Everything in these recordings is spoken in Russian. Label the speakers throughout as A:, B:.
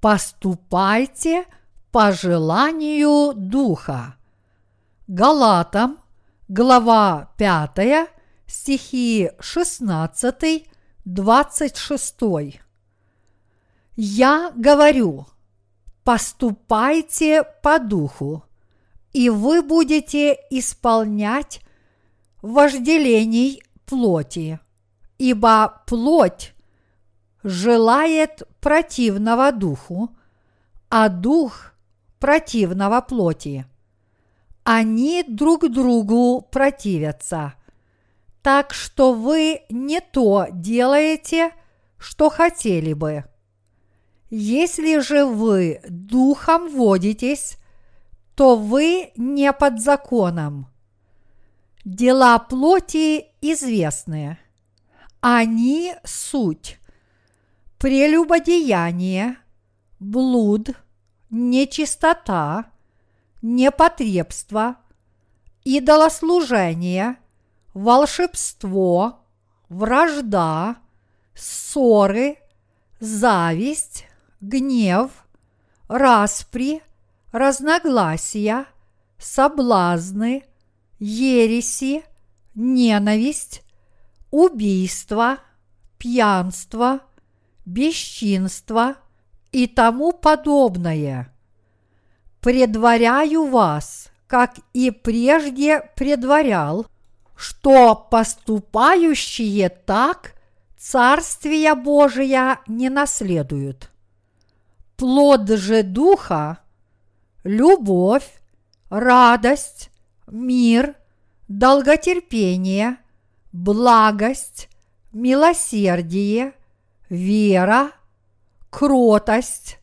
A: поступайте по желанию Духа. Галатам, глава 5, стихи 16, 26. Я говорю, поступайте по духу, и вы будете исполнять вожделений плоти, ибо плоть желает противного духу, а дух противного плоти. Они друг другу противятся, так что вы не то делаете, что хотели бы. Если же вы духом водитесь, то вы не под законом. Дела плоти известны. Они суть. Прелюбодеяние, блуд, нечистота, непотребство, идолослужение, волшебство, вражда, ссоры, зависть, гнев, распри, разногласия, соблазны, ереси, ненависть, убийство, пьянство, бесчинство и тому подобное. Предваряю вас, как и прежде предварял, что поступающие так Царствия Божия не наследуют. Плод же Духа – любовь, радость, мир, долготерпение, благость, милосердие, вера, кротость,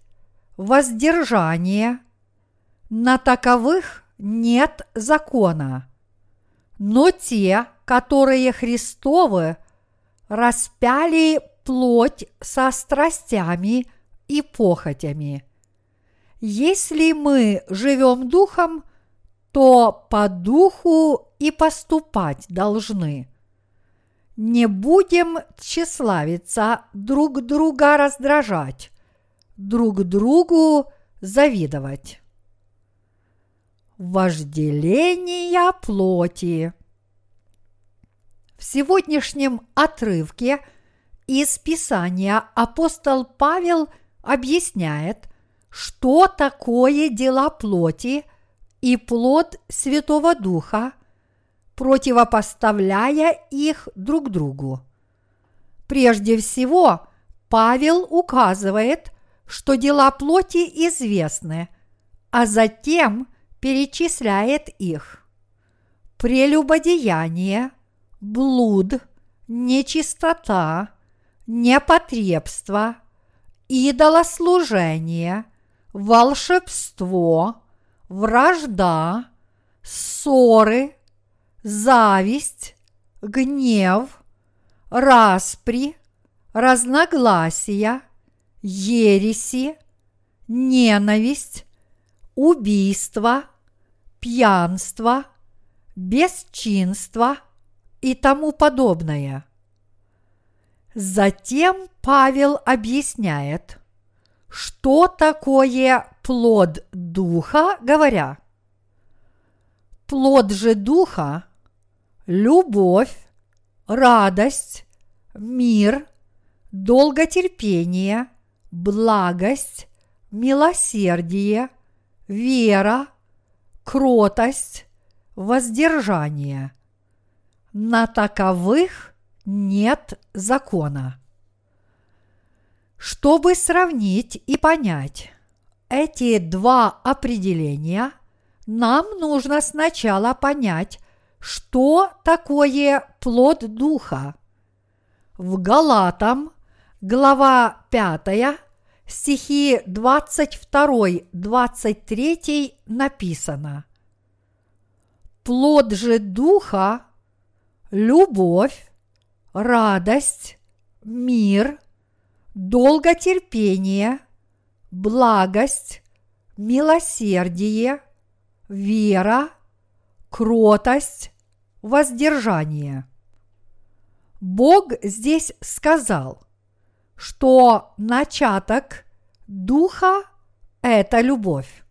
A: воздержание. На таковых нет закона. Но те, которые Христовы, распяли плоть со страстями и похотями. Если мы живем духом, то по духу и поступать должны. Не будем тщеславиться, друг друга раздражать, друг другу завидовать. Вожделение плоти. В сегодняшнем отрывке из Писания апостол Павел объясняет, что такое дела плоти и плод Святого Духа – противопоставляя их друг другу. Прежде всего, Павел указывает, что дела плоти известны, а затем перечисляет их. Прелюбодеяние, блуд, нечистота, непотребство, идолослужение, волшебство, вражда, ссоры, зависть, гнев, распри, разногласия, ереси, ненависть, убийство, пьянство, бесчинство и тому подобное. Затем Павел объясняет, что такое плод духа, говоря, плод же духа любовь, радость, мир, долготерпение, благость, милосердие, вера, кротость, воздержание. На таковых нет закона. Чтобы сравнить и понять эти два определения, нам нужно сначала понять, что такое плод Духа? В Галатам, глава 5, стихи 22-23 написано Плод же Духа – любовь, радость, мир, долготерпение, благость, милосердие, вера, кротость, воздержание. Бог здесь сказал, что начаток Духа – это любовь.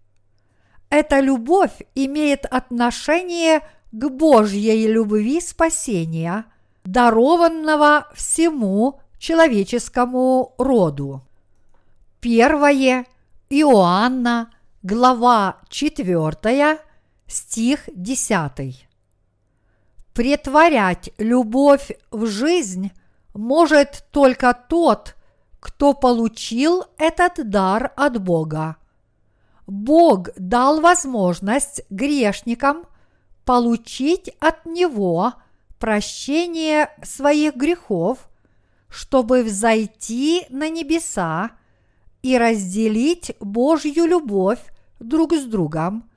A: Эта любовь имеет отношение к Божьей любви спасения, дарованного всему человеческому роду. Первое Иоанна, глава 4, стих 10. Претворять любовь в жизнь может только тот, кто получил этот дар от Бога. Бог дал возможность грешникам получить от Него прощение своих грехов, чтобы взойти на небеса и разделить Божью любовь друг с другом,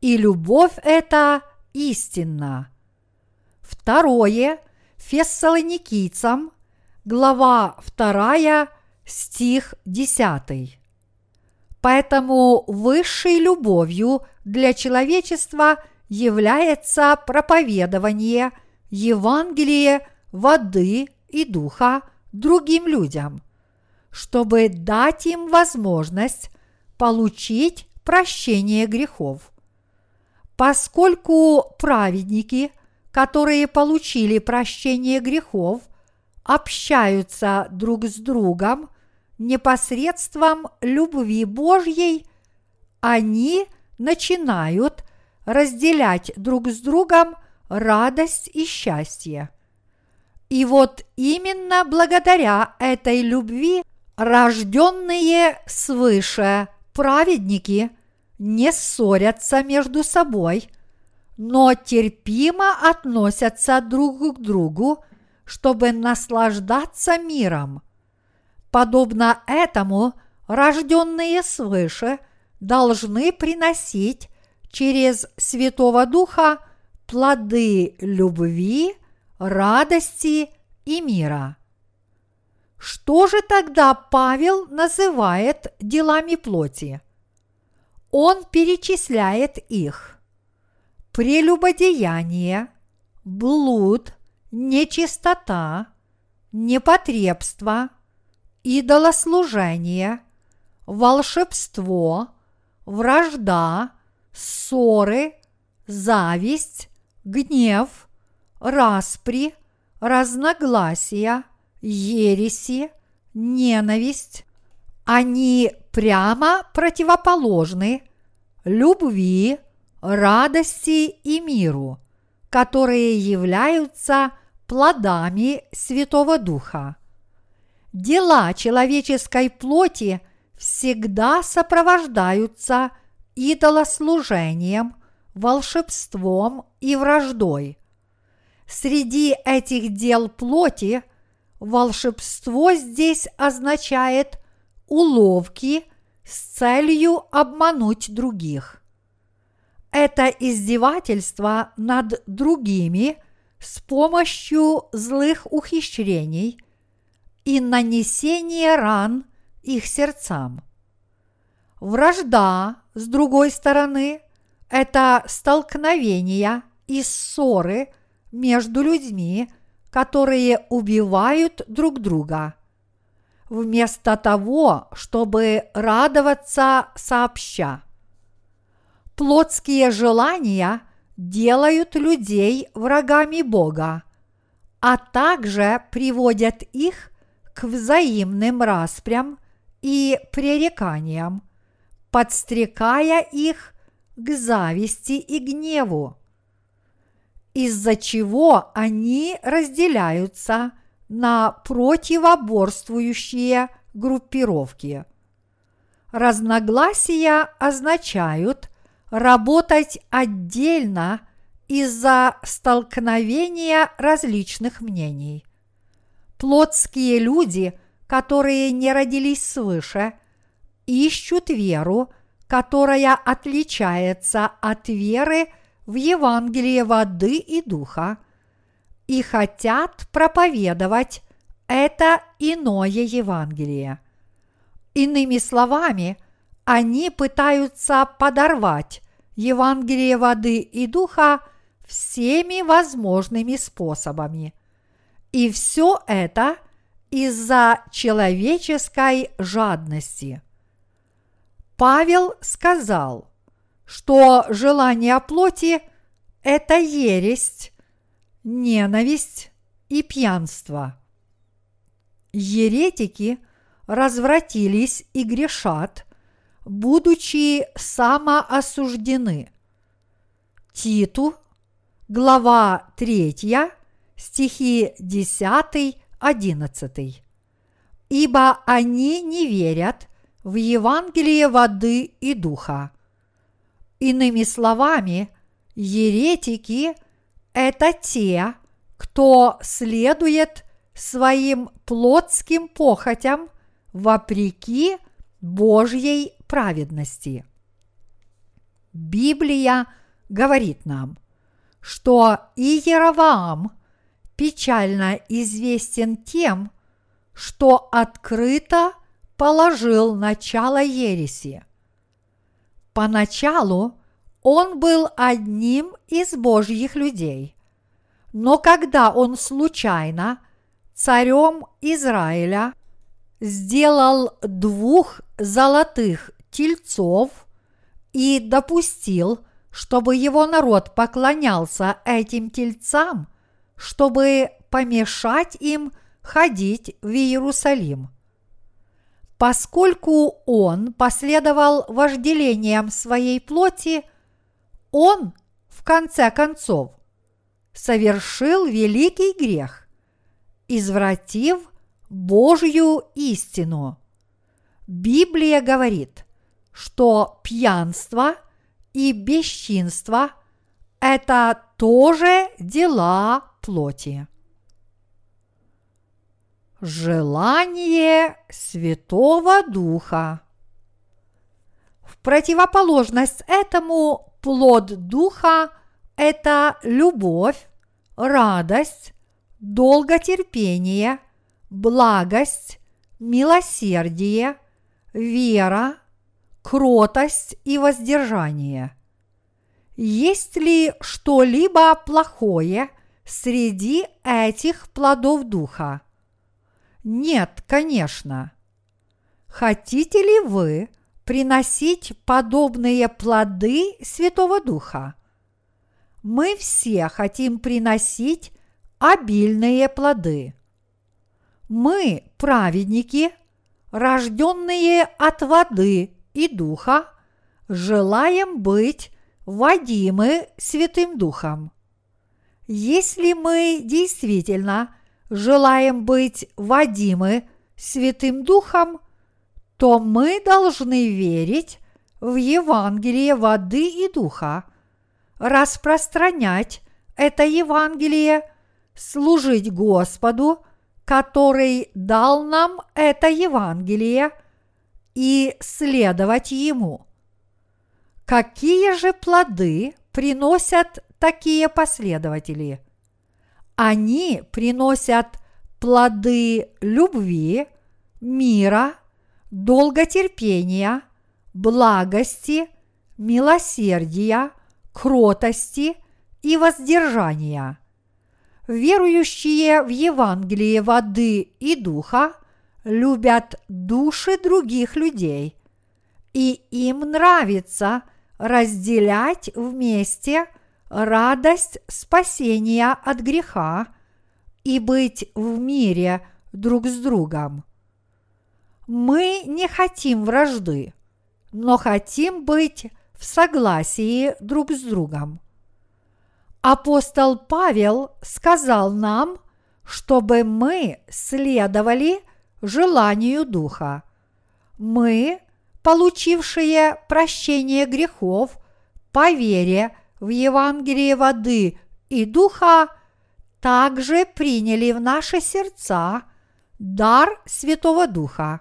A: и любовь эта истинна. Второе Фессалоникийцам, глава 2, стих 10. Поэтому высшей любовью для человечества является проповедование Евангелия воды и духа другим людям, чтобы дать им возможность получить прощение грехов. Поскольку праведники, которые получили прощение грехов, общаются друг с другом непосредством любви Божьей, они начинают разделять друг с другом радость и счастье. И вот именно благодаря этой любви рожденные свыше праведники не ссорятся между собой, но терпимо относятся друг к другу, чтобы наслаждаться миром. Подобно этому рожденные свыше должны приносить через Святого Духа плоды любви, радости и мира. Что же тогда Павел называет делами плоти? Он перечисляет их. Прелюбодеяние, блуд, нечистота, непотребство, идолослужение, волшебство, вражда, ссоры, зависть, гнев, распри, разногласия, ереси, ненависть. Они прямо противоположны любви, радости и миру, которые являются плодами Святого Духа. Дела человеческой плоти всегда сопровождаются идолослужением, волшебством и враждой. Среди этих дел плоти волшебство здесь означает уловки с целью обмануть других. Это издевательство над другими с помощью злых ухищрений и нанесение ран их сердцам. Вражда, с другой стороны, это столкновения и ссоры между людьми, которые убивают друг друга. Вместо того, чтобы радоваться сообща. Плотские желания делают людей врагами Бога, а также приводят их к взаимным распрям и пререканиям, подстрекая их к зависти и гневу, из-за чего они разделяются на противоборствующие группировки. Разногласия означают работать отдельно из-за столкновения различных мнений. Плотские люди, которые не родились свыше, ищут веру – которая отличается от веры в Евангелие воды и духа, и хотят проповедовать это иное Евангелие. Иными словами, они пытаются подорвать Евангелие воды и духа всеми возможными способами. И все это из-за человеческой жадности – Павел сказал, что желание плоти – это ересь, ненависть и пьянство. Еретики развратились и грешат, будучи самоосуждены. Титу, глава 3, стихи 10-11. Ибо они не верят в Евангелие воды и духа. Иными словами, еретики – это те, кто следует своим плотским похотям вопреки Божьей праведности. Библия говорит нам, что Иераваам печально известен тем, что открыто положил начало ереси. Поначалу он был одним из Божьих людей, но когда он случайно царем Израиля сделал двух золотых тельцов и допустил, чтобы его народ поклонялся этим тельцам, чтобы помешать им ходить в Иерусалим. Поскольку он последовал вожделениям своей плоти, он, в конце концов, совершил великий грех, извратив Божью истину. Библия говорит, что пьянство и бесчинство – это тоже дела плоти. Желание Святого Духа. В противоположность этому плод Духа – это любовь, радость, долготерпение, благость, милосердие, вера, кротость и воздержание. Есть ли что-либо плохое среди этих плодов Духа? Нет, конечно. Хотите ли вы приносить подобные плоды Святого Духа? Мы все хотим приносить обильные плоды. Мы, праведники, рожденные от воды и духа, желаем быть водимы Святым Духом. Если мы действительно желаем быть водимы Святым Духом, то мы должны верить в Евангелие воды и духа, распространять это Евангелие, служить Господу, который дал нам это Евангелие, и следовать Ему. Какие же плоды приносят такие последователи? Они приносят плоды любви, мира, долготерпения, благости, милосердия, кротости и воздержания. Верующие в Евангелие воды и духа любят души других людей, и им нравится разделять вместе – радость спасения от греха и быть в мире друг с другом. Мы не хотим вражды, но хотим быть в согласии друг с другом. Апостол Павел сказал нам, чтобы мы следовали желанию Духа. Мы, получившие прощение грехов по вере в Евангелии воды и духа, также приняли в наши сердца дар Святого Духа.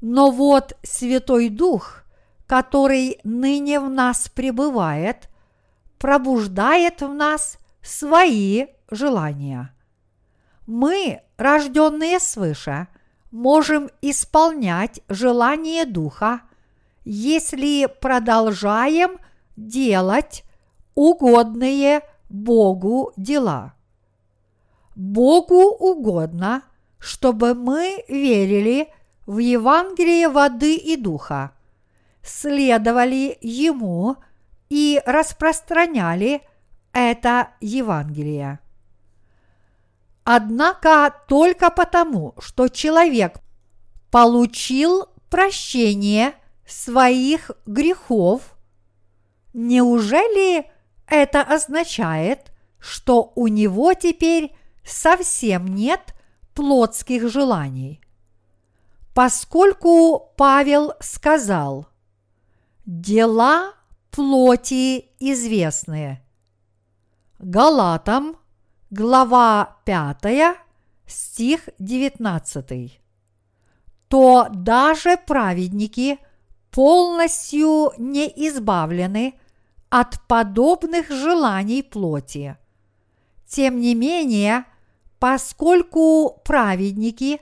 A: Но вот Святой Дух, который ныне в нас пребывает, пробуждает в нас свои желания. Мы, рожденные свыше, можем исполнять желание Духа, если продолжаем делать угодные Богу дела. Богу угодно, чтобы мы верили в Евангелие воды и духа, следовали Ему и распространяли это Евангелие. Однако только потому, что человек получил прощение своих грехов, неужели это означает, что у него теперь совсем нет плотских желаний? Поскольку Павел сказал, дела плоти известные. Галатам, глава 5, стих 19. То даже праведники полностью не избавлены от подобных желаний плоти. Тем не менее, поскольку праведники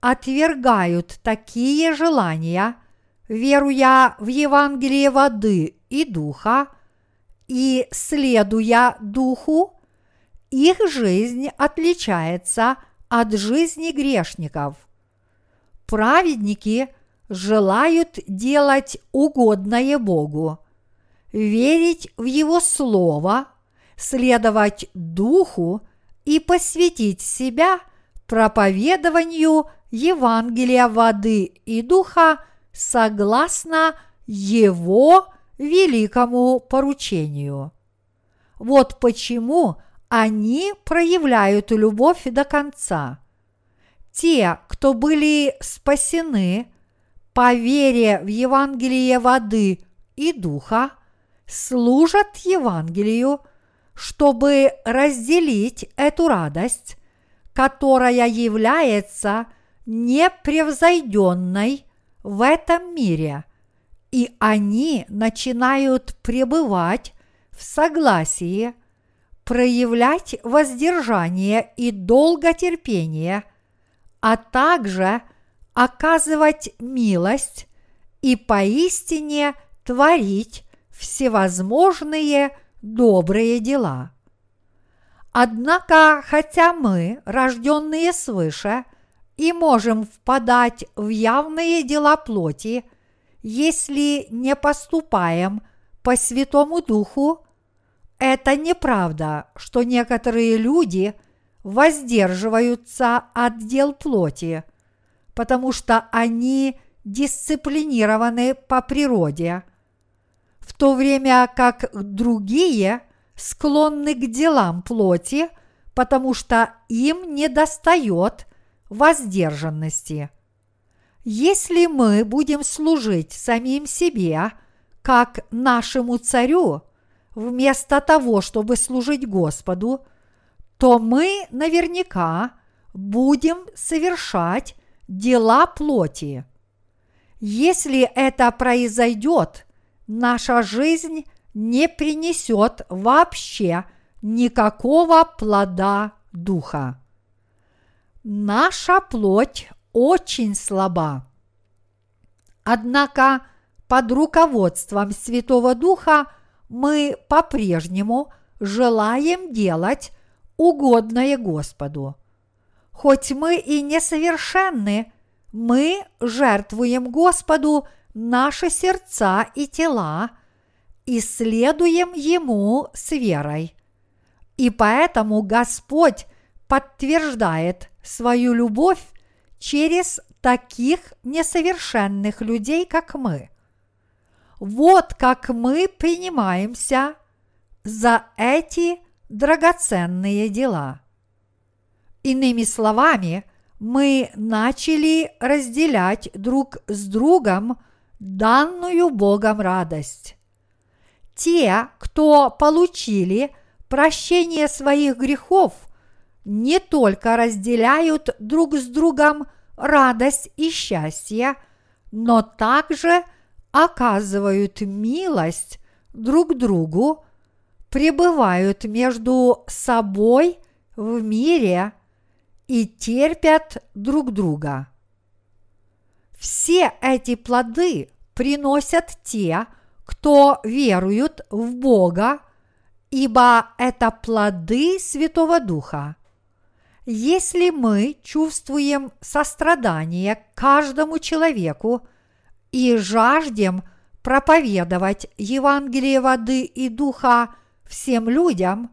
A: отвергают такие желания, веруя в Евангелие воды и духа, и следуя духу, их жизнь отличается от жизни грешников. Праведники желают делать угодное Богу, верить в Его Слово, следовать Духу и посвятить себя проповедованию Евангелия воды и Духа согласно Его великому поручению. Вот почему они проявляют любовь до конца. Те, кто были спасены по вере в Евангелие воды и духа, служат Евангелию, чтобы разделить эту радость, которая является непревзойденной в этом мире, и они начинают пребывать в согласии, проявлять воздержание и долготерпение, а также оказывать милость и поистине творить всевозможные добрые дела. Однако, хотя мы, рожденные свыше, и можем впадать в явные дела плоти, если не поступаем по Святому Духу, это неправда, что некоторые люди воздерживаются от дел плоти, потому что они дисциплинированы по природе – в то время как другие склонны к делам плоти, потому что им не достает воздержанности. Если мы будем служить самим себе, как нашему царю, вместо того, чтобы служить Господу, то мы наверняка будем совершать дела плоти. Если это произойдет – наша жизнь не принесет вообще никакого плода духа. Наша плоть очень слаба. Однако под руководством Святого Духа мы по-прежнему желаем делать угодное Господу. Хоть мы и несовершенны, мы жертвуем Господу наши сердца и тела, исследуем Ему с верой. И поэтому Господь подтверждает свою любовь через таких несовершенных людей, как мы. Вот как мы принимаемся за эти драгоценные дела. Иными словами, мы начали разделять друг с другом данную Богом радость. Те, кто получили прощение своих грехов, не только разделяют друг с другом радость и счастье, но также оказывают милость друг другу, пребывают между собой в мире и терпят друг друга. Все эти плоды приносят те, кто веруют в Бога, ибо это плоды Святого Духа. Если мы чувствуем сострадание каждому человеку и жаждем проповедовать Евангелие воды и духа всем людям,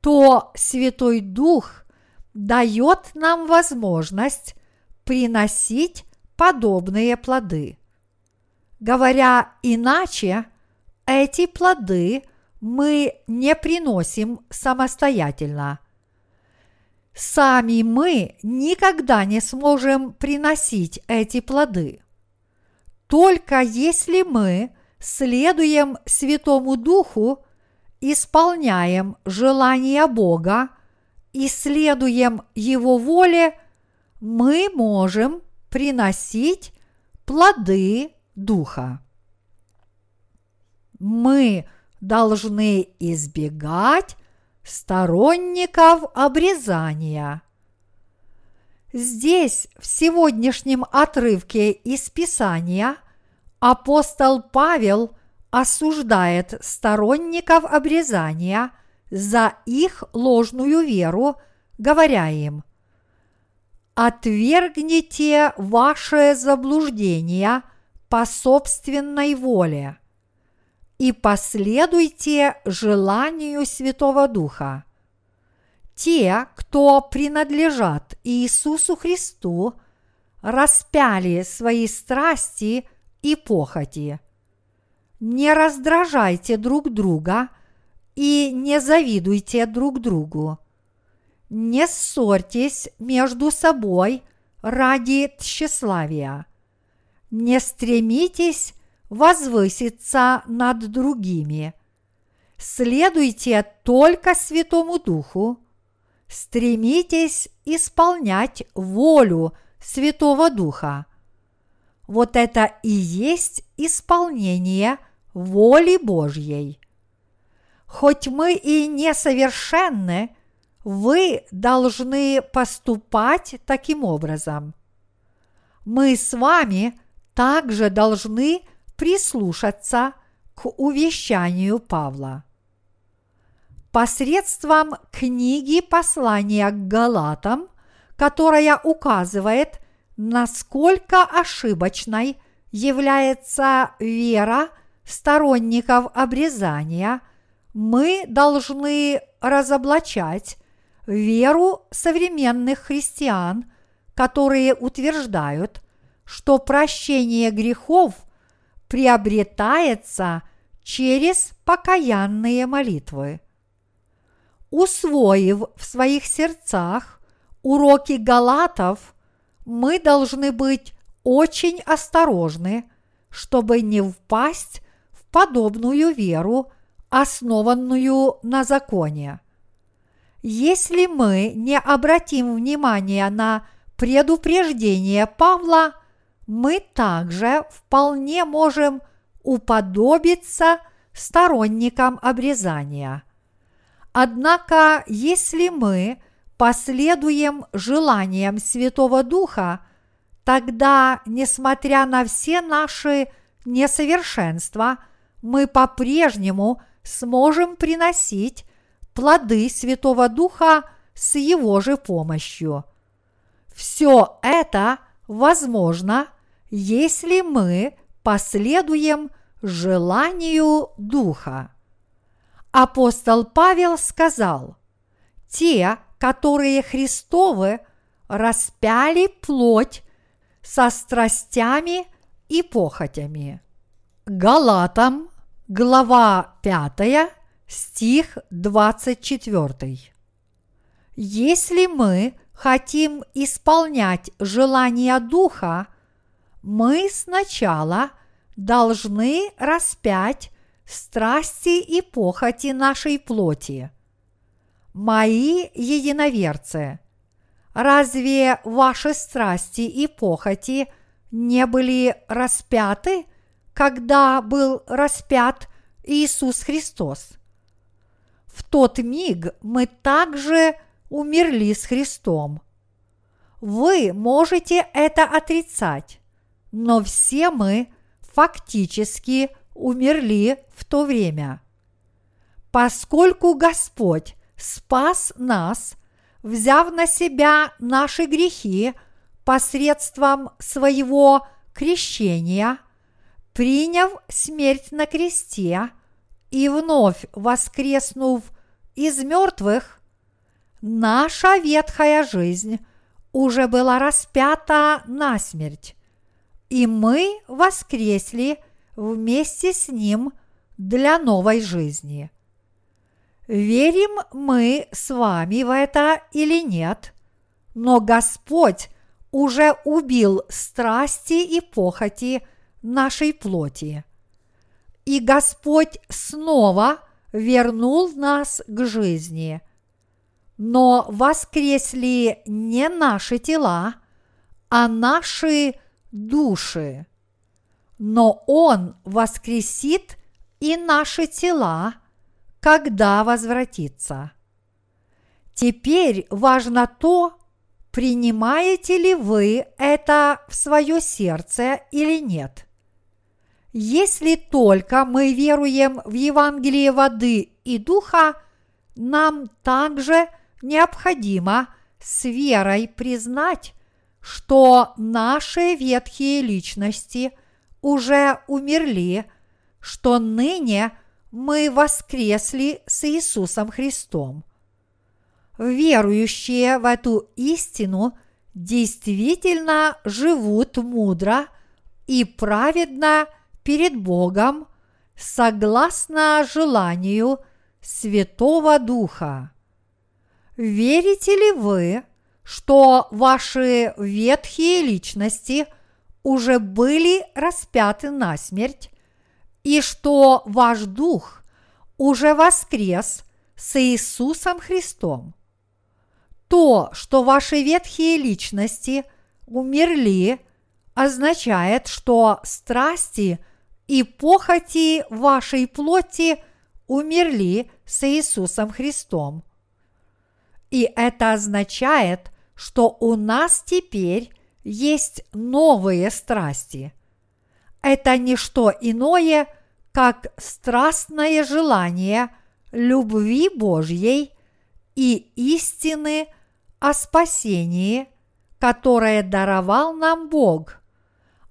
A: то Святой Дух дает нам возможность приносить подобные плоды. Говоря иначе, эти плоды мы не приносим самостоятельно. Сами мы никогда не сможем приносить эти плоды. Только если мы следуем Святому Духу, исполняем желания Бога и следуем Его воле, мы можем приносить плоды Духа. Мы должны избегать сторонников обрезания. Здесь, в сегодняшнем отрывке из Писания, апостол Павел осуждает сторонников обрезания за их ложную веру, говоря им, «Отвергните ваше заблуждение по собственной воле и последуйте желанию Святого Духа. Те, кто принадлежат Иисусу Христу, распяли свои страсти и похоти. Не раздражайте друг друга и не завидуйте друг другу. Не ссорьтесь между собой ради тщеславия. Не стремитесь возвыситься над другими. Следуйте только Святому Духу, стремитесь исполнять волю Святого Духа. Вот это и есть исполнение воли Божьей. Хоть мы и несовершенны, вы должны поступать таким образом. Мы с вами также должны прислушаться к увещанию Павла. Посредством книги послания к Галатам, которая указывает, насколько ошибочной является вера сторонников обрезания, мы должны разоблачать веру современных христиан, которые утверждают, что прощение грехов – приобретается через покаянные молитвы. Усвоив в своих сердцах уроки Галатов, мы должны быть очень осторожны, чтобы не впасть в подобную веру, основанную на законе. Если мы не обратим внимания на предупреждение Павла – мы также вполне можем уподобиться сторонникам обрезания. Однако, если мы последуем желаниям Святого Духа, тогда, несмотря на все наши несовершенства, мы по-прежнему сможем приносить плоды Святого Духа с Его же помощью. Все это возможно – если мы последуем желанию Духа. Апостол Павел сказал, те, которые Христовы, распяли плоть со страстями и похотями. Галатам, глава 5, стих 24. Если мы хотим исполнять желания Духа, мы сначала должны распять страсти и похоти нашей плоти. Мои единоверцы, разве ваши страсти и похоти не были распяты, когда был распят Иисус Христос? В тот миг мы также умерли с Христом. Вы можете это отрицать, но все мы фактически умерли в то время. Поскольку Господь спас нас, взяв на себя наши грехи посредством своего крещения, приняв смерть на кресте и вновь воскреснув из мертвых, наша ветхая жизнь уже была распята на смерть, и мы воскресли вместе с Ним для новой жизни. Верим мы с вами в это или нет, но Господь уже убил страсти и похоти нашей плоти. И Господь снова вернул нас к жизни. Но воскресли не наши тела, а наши души. Но Он воскресит и наши тела, когда возвратится. Теперь важно то, Принимаете ли вы это в свое сердце или нет? Если только мы веруем в Евангелие воды и духа, нам также необходимо с верой признать, что наши ветхие личности уже умерли, что ныне мы воскресли с Иисусом Христом – верующие в эту истину действительно живут мудро и праведно перед Богом согласно желанию Святого Духа. Верите ли вы, что ваши ветхие личности уже были распяты на смерть, и что ваш дух уже воскрес с Иисусом Христом? То, что ваши ветхие личности умерли, означает, что страсти и похоти вашей плоти умерли с Иисусом Христом. И это означает, что у нас теперь есть новые страсти. Это не что иное, как страстное желание любви Божьей и истины о спасении, которое даровал нам Бог,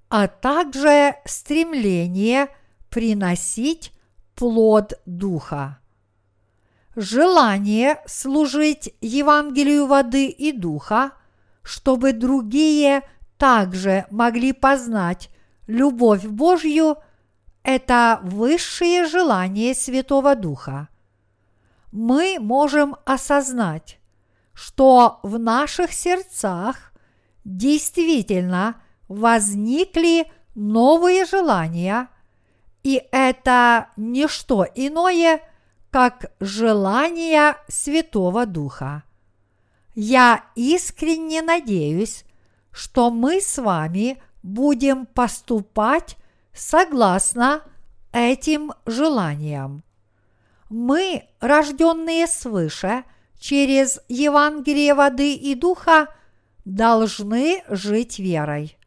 A: а также стремление приносить плод Духа. Желание служить Евангелию воды и Духа, чтобы другие также могли познать любовь Божью, это высшее желание Святого Духа. Мы можем осознать, что в наших сердцах действительно возникли новые желания, и это не что иное, как желание Святого Духа. Я искренне надеюсь, что мы с вами будем поступать согласно этим желаниям. Мы, рожденные свыше – через Евангелие воды и духа должны жить верой.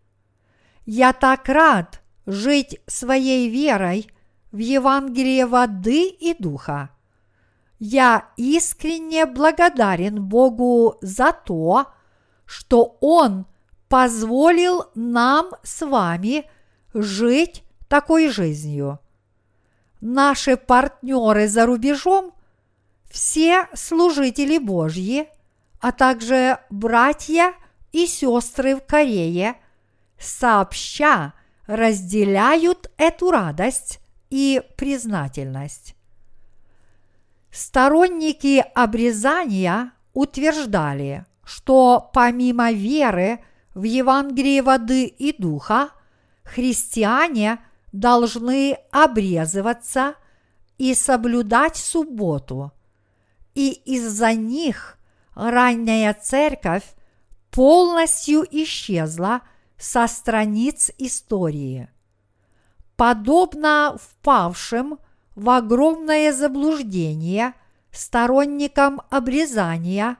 A: Я так рад жить своей верой в Евангелие воды и духа. Я искренне благодарен Богу за то, что Он позволил нам с вами жить такой жизнью. Наши партнеры за рубежом все служители Божьи, а также братья и сестры в Корее сообща разделяют эту радость и признательность. Сторонники обрезания утверждали, что помимо веры в Евангелие воды и духа, христиане должны обрезываться и соблюдать субботу – и из-за них ранняя церковь полностью исчезла со страниц истории. Подобно впавшим в огромное заблуждение сторонникам обрезания,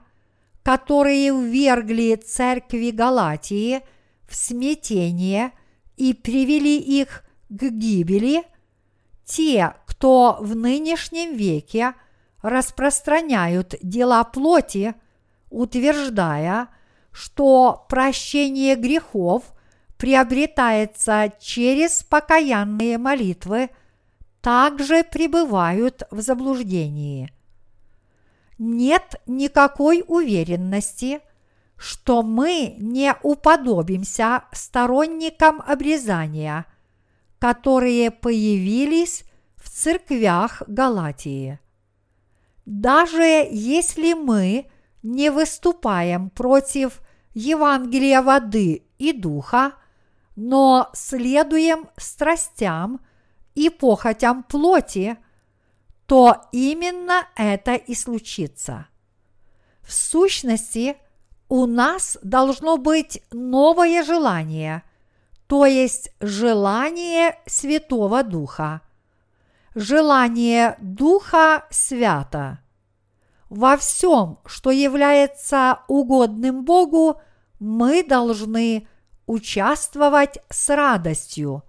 A: которые ввергли церкви Галатии в смятение и привели их к гибели, те, кто в нынешнем веке – распространяют дела плоти, утверждая, что прощение грехов приобретается через покаянные молитвы, также пребывают в заблуждении. Нет никакой уверенности, что мы не уподобимся сторонникам обрезания, которые появились в церквях Галатии. Даже если мы не выступаем против Евангелия воды и духа, но следуем страстям и похотям плоти, то именно это и случится. В сущности, у нас должно быть новое желание, то есть желание Святого Духа. Желание Духа Свята. Во всем, что является угодным Богу, мы должны участвовать с радостью.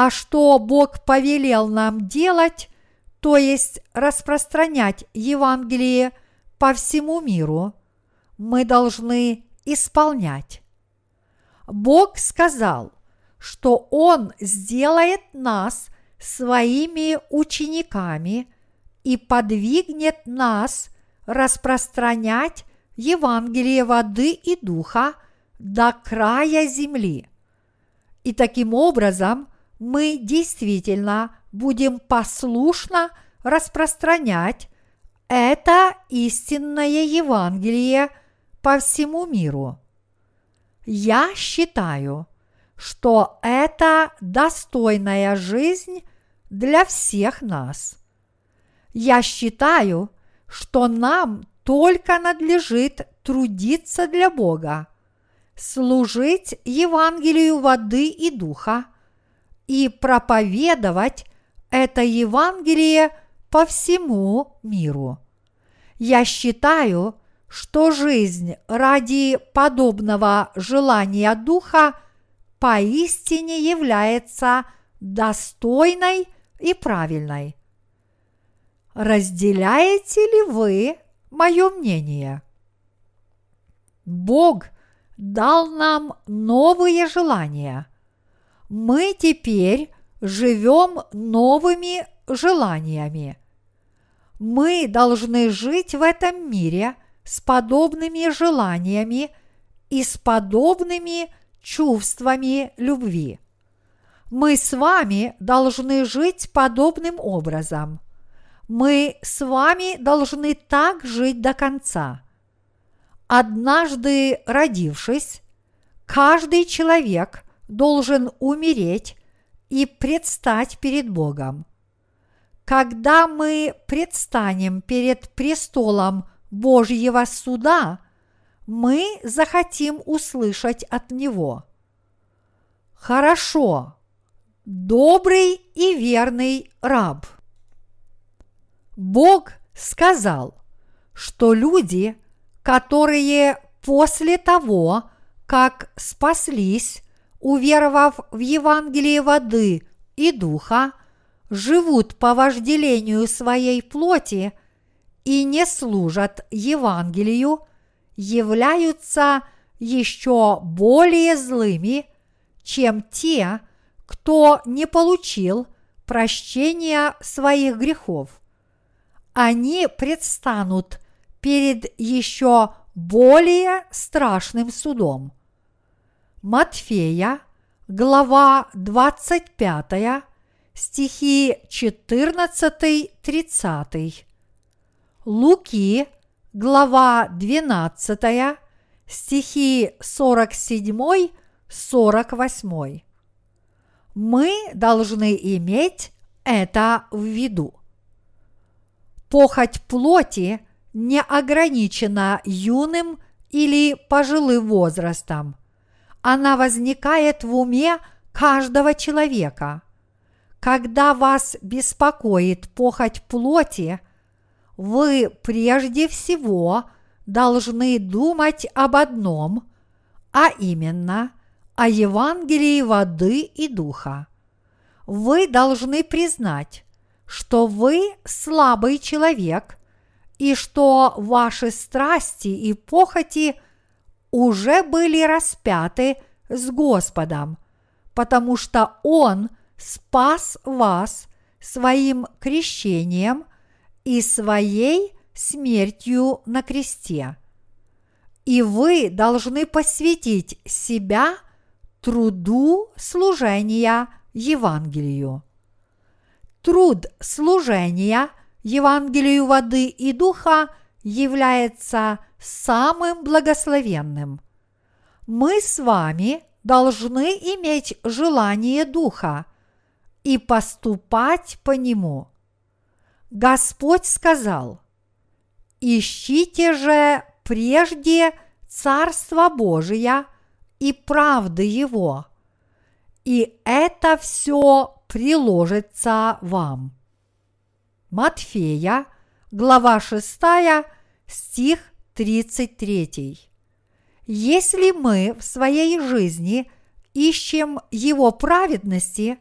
A: А что Бог повелел нам делать, то есть распространять Евангелие по всему миру, мы должны исполнять. Бог сказал, что Он сделает нас своими учениками и подвигнет нас распространять Евангелие воды и духа – до края земли. И таким образом мы действительно будем послушно распространять это истинное Евангелие по всему миру. Я считаю, что это достойная жизнь для всех нас. Я считаю, что нам только надлежит трудиться для Бога – служить Евангелию воды и духа и проповедовать это Евангелие по всему миру. Я считаю, что жизнь ради подобного желания духа поистине является достойной и правильной. Разделяете ли вы мое мнение? Бог – дал нам новые желания. Мы теперь живем новыми желаниями. Мы должны жить в этом мире с подобными желаниями и с подобными чувствами любви. Мы с вами должны жить подобным образом. Мы с вами должны так жить до конца – Однажды родившись, каждый человек должен умереть и предстать перед Богом. Когда мы предстанем перед престолом Божьего суда, мы захотим услышать от Него. Хорошо, добрый и верный раб. Бог сказал, что люди – которые после того, как спаслись, уверовав в Евангелие воды и духа, живут по вожделению своей плоти и не служат Евангелию, являются еще более злыми, чем те, кто не получил прощения своих грехов. Они предстанут перед еще более страшным судом. Матфея, глава 25, стихи 14-30. Луки, глава 12, стихи 47-48. Мы должны иметь это в виду. Похоть плоти не ограничена юным или пожилым возрастом. Она возникает в уме каждого человека. Когда вас беспокоит похоть плоти, вы прежде всего должны думать об одном, а именно о Евангелии воды и духа. Вы должны признать, что вы слабый человек и что ваши страсти и похоти уже были распяты с Господом, потому что Он спас вас своим крещением и своей смертью на кресте. И вы должны посвятить себя труду служения Евангелию. Труд служения Евангелию воды и духа является самым благословенным. Мы с вами должны иметь желание духа и поступать по нему. Господь сказал, «Ищите же прежде Царство Божие и правды Его, и это все приложится вам». Матфея, глава 6, стих 33. Если мы в своей жизни ищем Его праведности,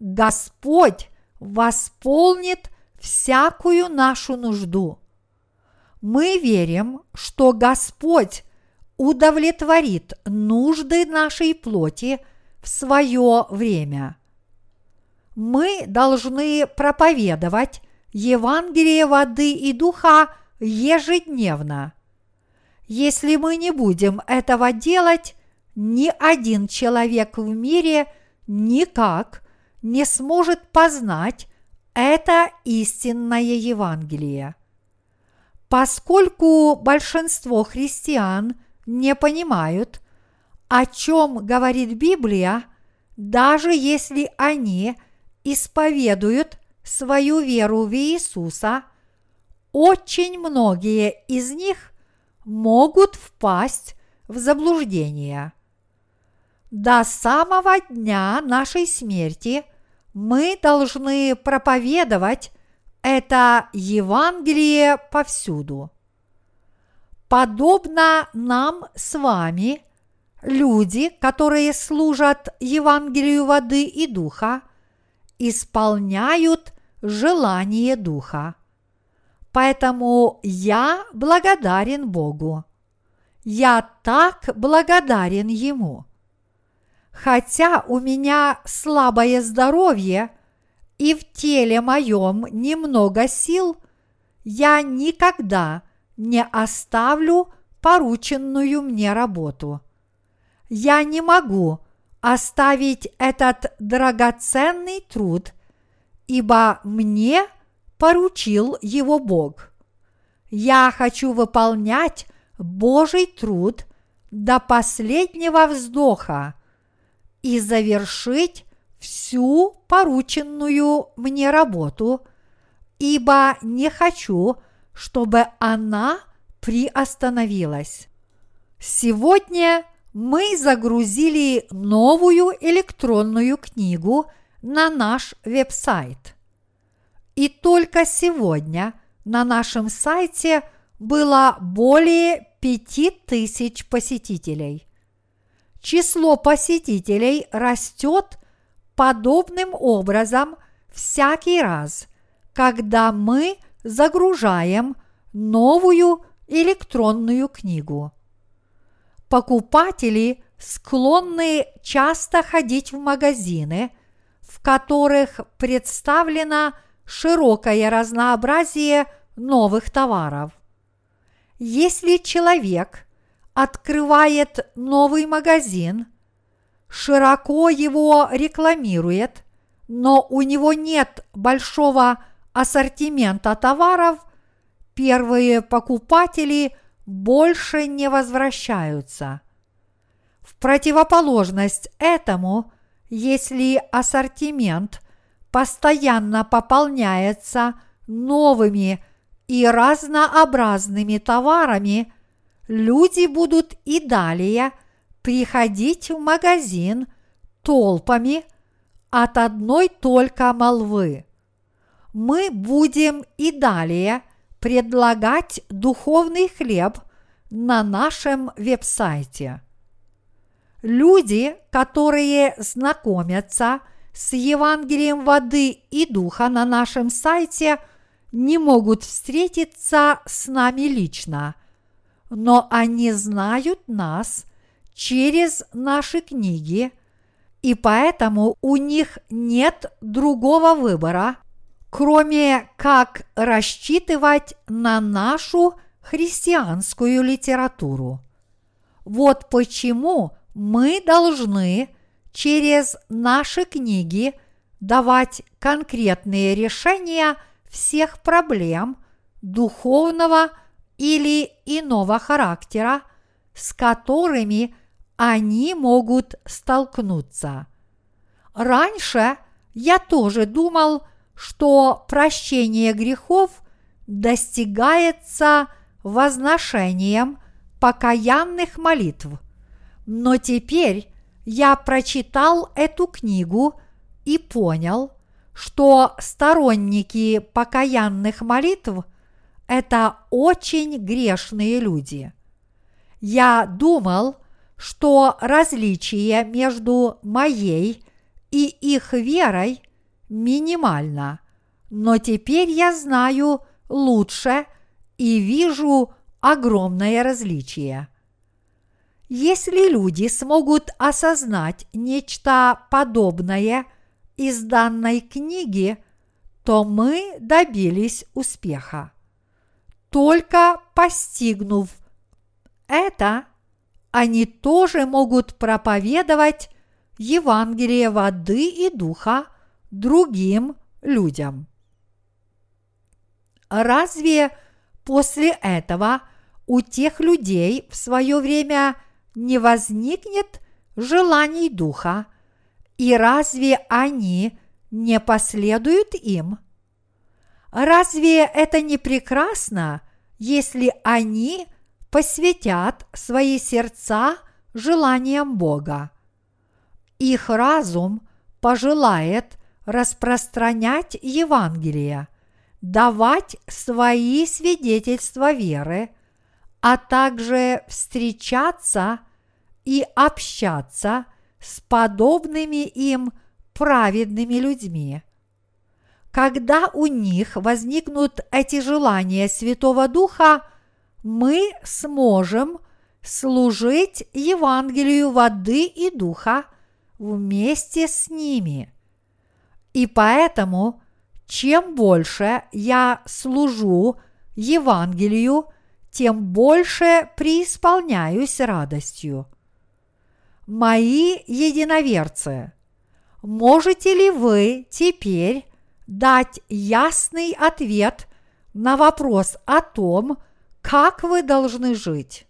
A: Господь восполнит всякую нашу нужду. Мы верим, что Господь удовлетворит нужды нашей плоти в свое время. Мы должны проповедовать Евангелие воды и духа ежедневно. Если мы не будем этого делать, ни один человек в мире никак не сможет познать это истинное Евангелие. Поскольку большинство христиан не понимают, о чем говорит Библия, даже если они исповедуют свою веру в Иисуса, очень многие из них могут впасть в заблуждение. До самого дня нашей смерти мы должны проповедовать это Евангелие повсюду. Подобно нам с вами, люди, которые служат Евангелию воды и духа, исполняют желание духа. Поэтому я благодарен Богу. Я так благодарен Ему. Хотя у меня слабое здоровье и в теле моем немного сил, я никогда не оставлю порученную мне работу. Я не могу оставить этот драгоценный труд, ибо мне поручил его Бог. Я хочу выполнять Божий труд до последнего вздоха и завершить всю порученную мне работу, ибо не хочу, чтобы она приостановилась. Сегодня мы загрузили новую электронную книгу на наш веб-сайт. И только сегодня на нашем сайте было более пяти тысяч посетителей. Число посетителей растет подобным образом всякий раз, когда мы загружаем новую электронную книгу. Покупатели склонны часто ходить в магазины, в которых представлено широкое разнообразие новых товаров. Если человек открывает новый магазин, широко его рекламирует, но у него нет большого ассортимента товаров, первые покупатели больше не возвращаются. В противоположность этому, если ассортимент постоянно пополняется новыми и разнообразными товарами, люди будут и далее приходить в магазин толпами от одной только молвы. Мы будем и далее предлагать духовный хлеб на нашем веб-сайте. Люди, которые знакомятся с Евангелием воды и духа на нашем сайте, не могут встретиться с нами лично, но они знают нас через наши книги, и поэтому у них нет другого выбора, кроме как рассчитывать на нашу христианскую литературу. Вот почему мы должны через наши книги давать конкретные решения всех проблем духовного или иного характера, с которыми они могут столкнуться. Раньше я тоже думал, что прощение грехов достигается возношением покаянных молитв. Но теперь я прочитал эту книгу и понял, что сторонники покаянных молитв – это очень грешные люди. Я думал, что различие между моей и их верой минимально, но теперь я знаю лучше и вижу огромное различие. Если люди смогут осознать нечто подобное из данной книги, то мы добились успеха. Только постигнув это, они тоже могут проповедовать Евангелие воды и духа другим людям. Разве после этого у тех людей в свое время не возникнет желаний духа, и разве они не последуют им? Разве это не прекрасно, если они посвятят свои сердца желаниям Бога? Их разум пожелает распространять Евангелие, давать свои свидетельства веры, а также встречаться и общаться с подобными им праведными людьми. Когда у них возникнут эти желания Святого Духа, мы сможем служить Евангелию воды и духа вместе с ними. И поэтому, чем больше я служу Евангелию, тем больше преисполняюсь радостью. Мои единоверцы, можете ли вы теперь дать ясный ответ на вопрос о том, как вы должны жить?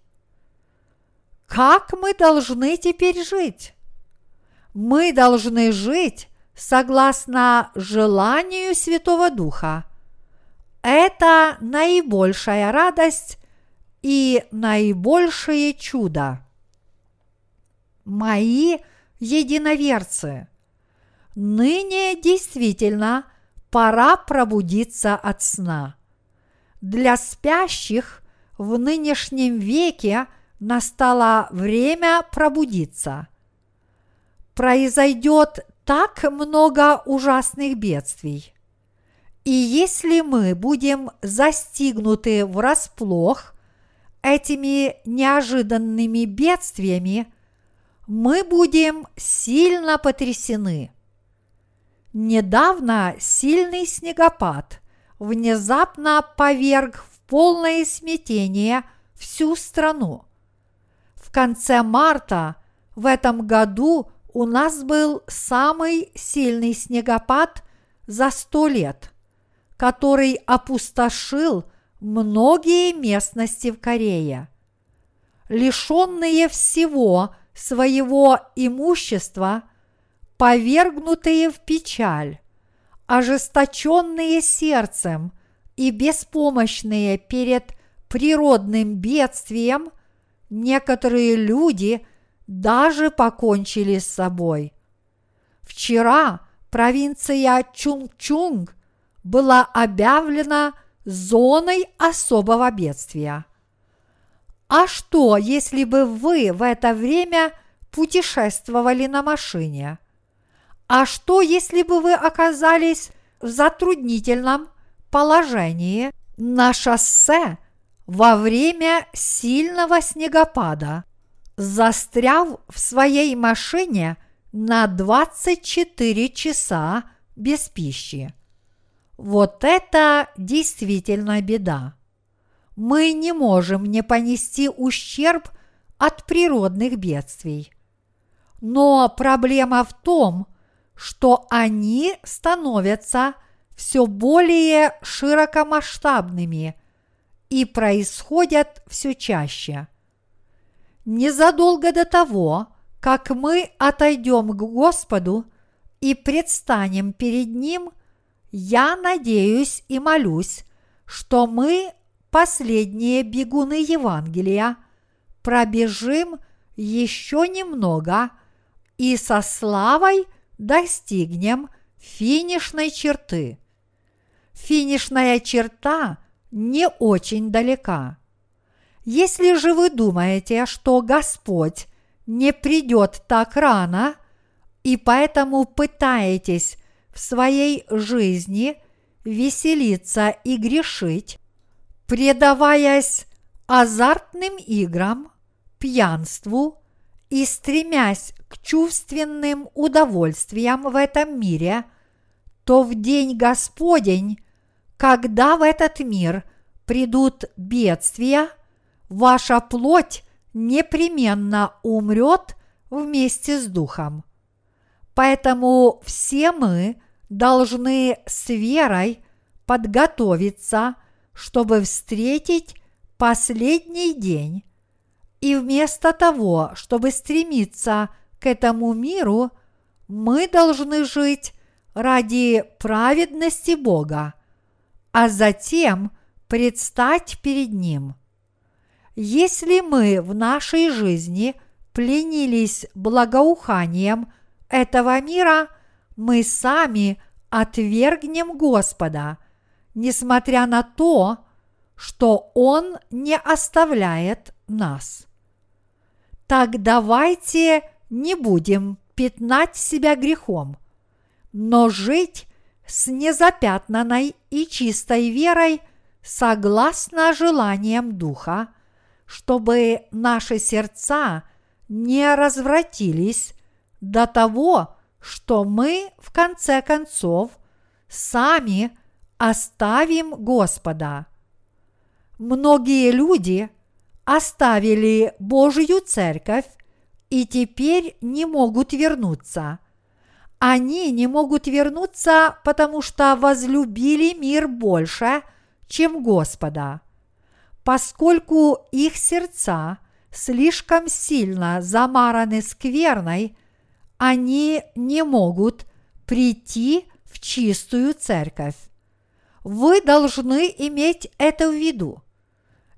A: Как мы должны теперь жить? Мы должны жить согласно желанию Святого Духа. Это наибольшая радость и наибольшее чудо. Мои единоверцы, ныне действительно пора пробудиться от сна. Для спящих в нынешнем веке настало время пробудиться. Произойдет так много ужасных бедствий. И если мы будем застигнуты врасплох этими неожиданными бедствиями, мы будем сильно потрясены. Недавно сильный снегопад внезапно поверг в полное смятение всю страну. В конце марта в этом году у нас был самый сильный снегопад за сто лет, который опустошил многие местности в Корее. Лишенные всего своего имущества, повергнутые в печаль, ожесточенные сердцем и беспомощные перед природным бедствием, некоторые люди даже покончили с собой. Вчера провинция Чунг-Чунг была объявлена зоной особого бедствия. А что, если бы вы в это время путешествовали на машине? А что, если бы вы оказались в затруднительном положении на шоссе во время сильного снегопада, застряв в своей машине на 24 часа без пищи. Вот это действительно беда. Мы не можем не понести ущерб от природных бедствий. Но проблема в том, что они становятся все более широкомасштабными и происходят все чаще. Незадолго до того, как мы отойдем к Господу и предстанем перед Ним, я надеюсь и молюсь, что мы, последние бегуны Евангелия, пробежим еще немного и со славой достигнем финишной черты. Финишная черта не очень далека. Если же вы думаете, что Господь не придет так рано, и поэтому пытаетесь в своей жизни веселиться и грешить, предаваясь азартным играм, пьянству и стремясь к чувственным удовольствиям в этом мире, то в день Господень, когда в этот мир придут бедствия, ваша плоть непременно умрет вместе с духом. Поэтому все мы должны с верой подготовиться, чтобы встретить последний день, и вместо того, чтобы стремиться к этому миру, мы должны жить ради праведности Бога, а затем предстать перед Ним. Если мы в нашей жизни пленились благоуханием этого мира, мы сами отвергнем Господа, несмотря на то, что Он не оставляет нас. Так давайте не будем пятнать себя грехом, но жить с незапятнанной и чистой верой согласно желаниям Духа – чтобы наши сердца не развратились до того, что мы в конце концов сами оставим Господа. Многие люди оставили Божью церковь и теперь не могут вернуться. Они не могут вернуться, потому что возлюбили мир больше, чем Господа – поскольку их сердца слишком сильно замараны скверной, они не могут прийти в чистую церковь. Вы должны иметь это в виду.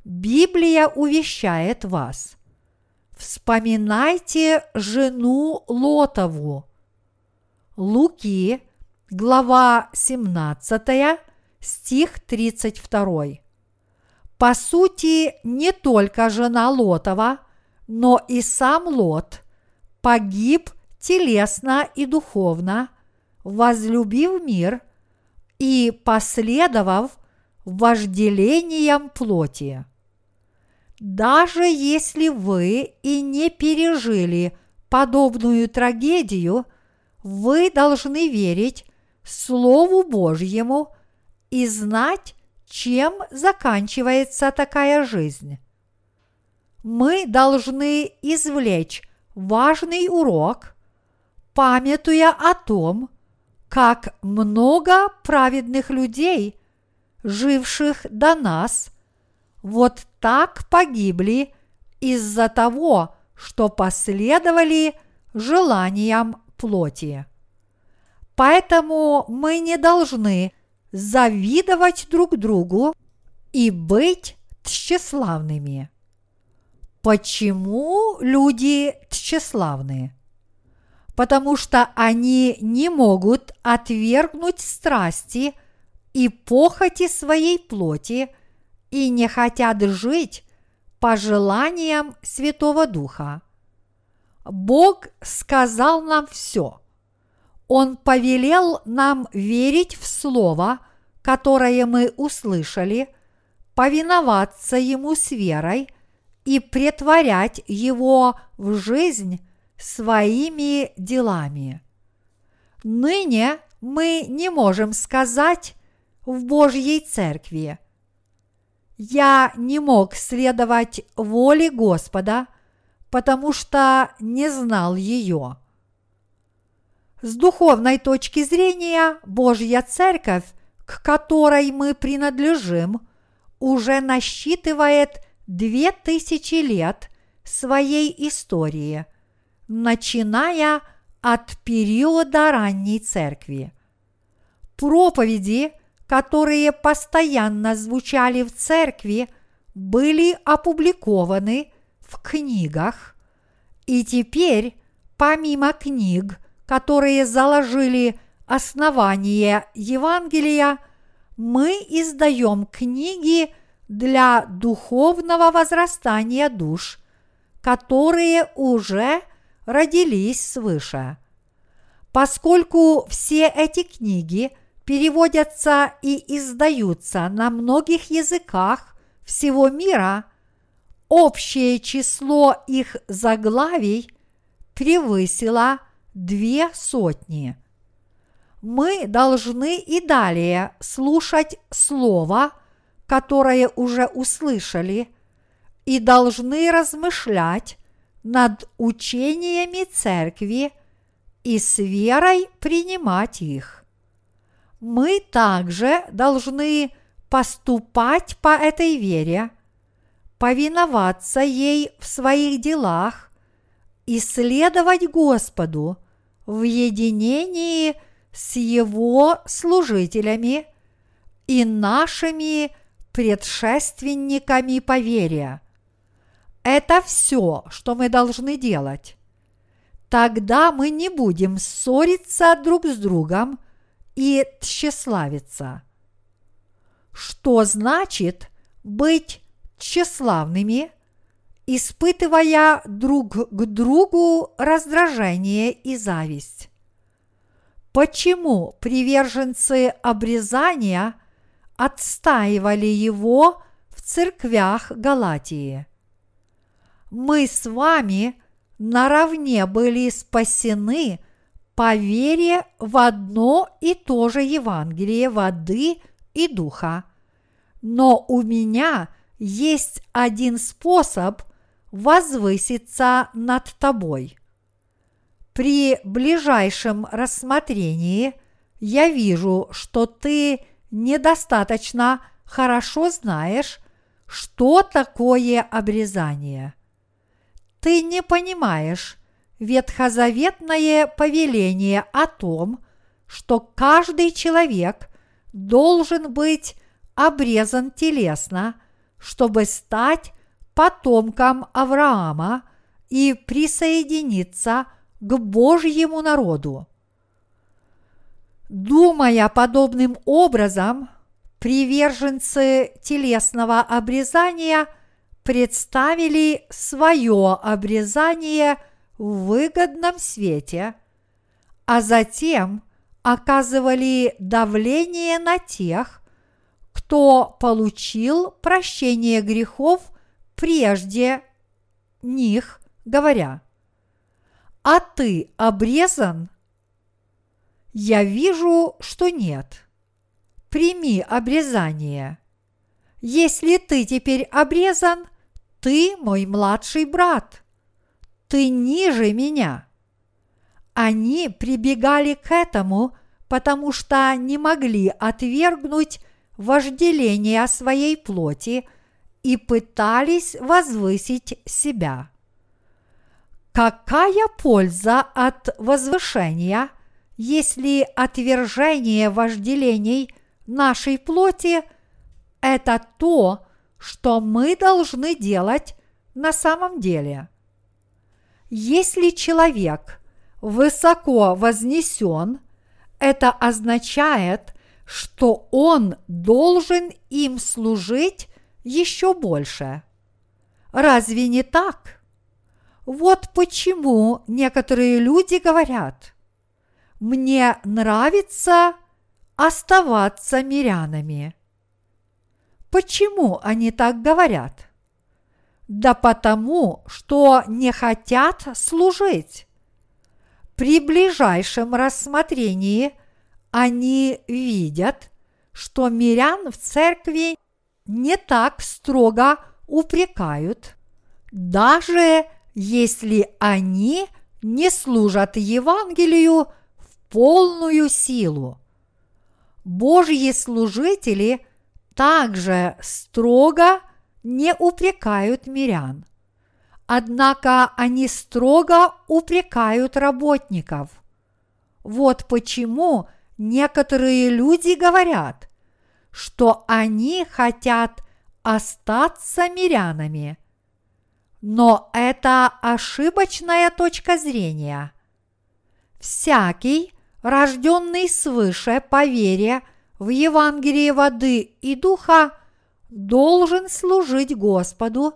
A: Библия увещает вас. Вспоминайте жену Лотову. Луки, глава 17, стих 32. По сути, не только жена Лотова, но и сам Лот погиб телесно и духовно, возлюбив мир и последовав вожделением плоти. Даже если вы и не пережили подобную трагедию, вы должны верить Слову Божьему и знать, чем заканчивается такая жизнь. Мы должны извлечь важный урок, памятуя о том, как много праведных людей, живших до нас, вот так погибли из-за того, что последовали желаниям плоти. Поэтому мы не должны завидовать друг другу и быть тщеславными. Почему люди тщеславны? Потому что они не могут отвергнуть страсти и похоти своей плоти и не хотят жить по желаниям Святого Духа. Бог сказал нам все – он повелел нам верить в Слово, которое мы услышали, повиноваться Ему с верой и претворять его в жизнь своими делами. Ныне мы не можем сказать в Божьей Церкви. Я не мог следовать воле Господа, потому что не знал ее. С духовной точки зрения Божья Церковь, к которой мы принадлежим, уже насчитывает две тысячи лет своей истории, начиная от периода ранней церкви. Проповеди, которые постоянно звучали в церкви, были опубликованы в книгах, и теперь, помимо книг, которые заложили основание Евангелия, мы издаем книги для духовного возрастания душ, которые уже родились свыше. Поскольку все эти книги переводятся и издаются на многих языках всего мира, общее число их заглавий превысило две сотни. Мы должны и далее слушать Слово – которое уже услышали, и должны размышлять над учениями церкви и с верой принимать их. Мы также должны поступать по этой вере, повиноваться ей в своих делах и следовать Господу в единении с Его служителями и нашими предшественниками по вере. Это все, что мы должны делать. Тогда мы не будем ссориться друг с другом и тщеславиться. Что значит быть тщеславными, испытывая друг к другу раздражение и зависть? Почему приверженцы обрезания – отстаивали его в церквях Галатии. Мы с вами наравне были спасены по вере в одно и то же Евангелие воды и духа. Но у меня есть один способ возвыситься над тобой. При ближайшем рассмотрении я вижу, что ты – недостаточно хорошо знаешь, что такое обрезание. Ты не понимаешь ветхозаветное повеление о том, что каждый человек должен быть обрезан телесно, чтобы стать потомком Авраама и присоединиться к Божьему народу. Думая подобным образом, приверженцы телесного обрезания представили свое обрезание в выгодном свете, а затем оказывали давление на тех, кто получил прощение грехов прежде них, говоря, «А ты обрезан я вижу, что нет. Прими обрезание. Если ты теперь обрезан, ты мой младший брат. Ты ниже меня. Они прибегали к этому, потому что не могли отвергнуть вожделение своей плоти и пытались возвысить себя. Какая польза от возвышения – если отвержение вожделений нашей плоти – это то, что мы должны делать на самом деле. Если человек высоко вознесен, это означает, что он должен им служить еще больше. Разве не так? Вот почему некоторые люди говорят – мне нравится оставаться мирянами. Почему они так говорят? да потому, что не хотят служить. При ближайшем рассмотрении они видят, что мирян в церкви не так строго упрекают, даже если они не служат Евангелию в полную силу. Божьи служители также строго не упрекают мирян. Однако они строго упрекают работников. Вот почему некоторые люди говорят, что они хотят остаться мирянами. Но это ошибочная точка зрения. Всякий, рожденный свыше по вере в Евангелие воды и духа, должен служить Господу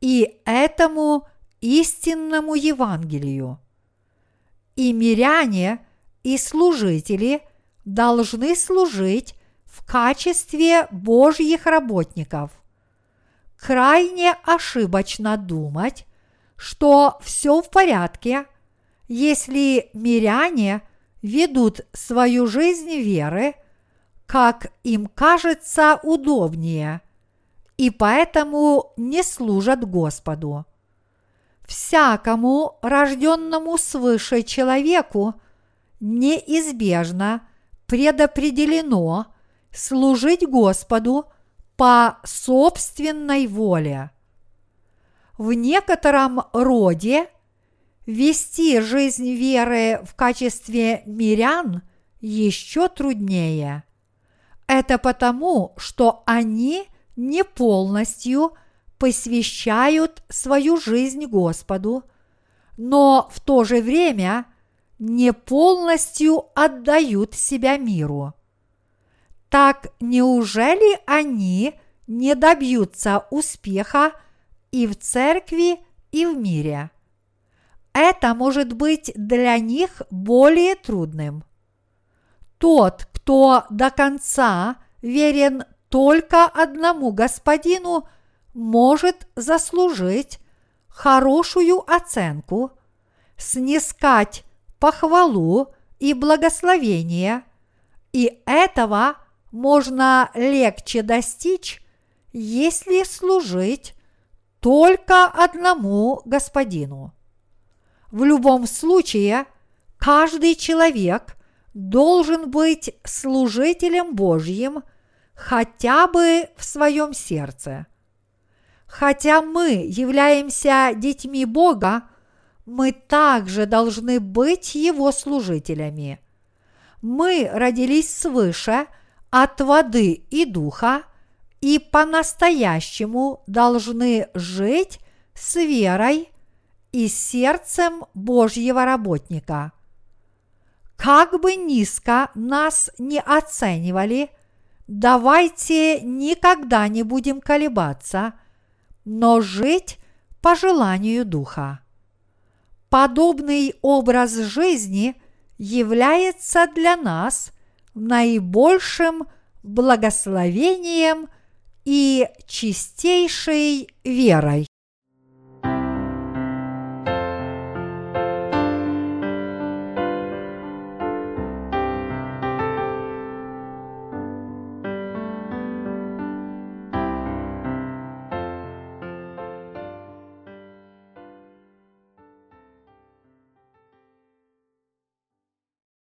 A: и этому истинному Евангелию. И миряне, и служители должны служить в качестве Божьих работников. Крайне ошибочно думать, что все в порядке, если миряне ведут свою жизнь веры, как им кажется удобнее, и поэтому не служат Господу. Всякому рожденному свыше человеку неизбежно предопределено служить Господу по собственной воле. В некотором роде вести жизнь веры в качестве мирян еще труднее. Это потому, что они не полностью посвящают свою жизнь Господу, но в то же время не полностью отдают себя миру. Так неужели они не добьются успеха и в церкви, и в мире? Это может быть для них более трудным. Тот, кто до конца верен только одному господину, может заслужить хорошую оценку, снискать похвалу и благословение, и этого можно легче достичь, если служить только одному господину. В любом случае, каждый человек должен быть служителем Божьим хотя бы в своем сердце. Хотя мы являемся детьми Бога, мы также должны быть Его служителями. Мы родились свыше от воды и духа и по-настоящему должны жить с верой и сердцем Божьего работника. Как бы низко нас не оценивали, давайте никогда не будем колебаться, но жить по желанию Духа. Подобный образ жизни является для нас наибольшим благословением и чистейшей верой.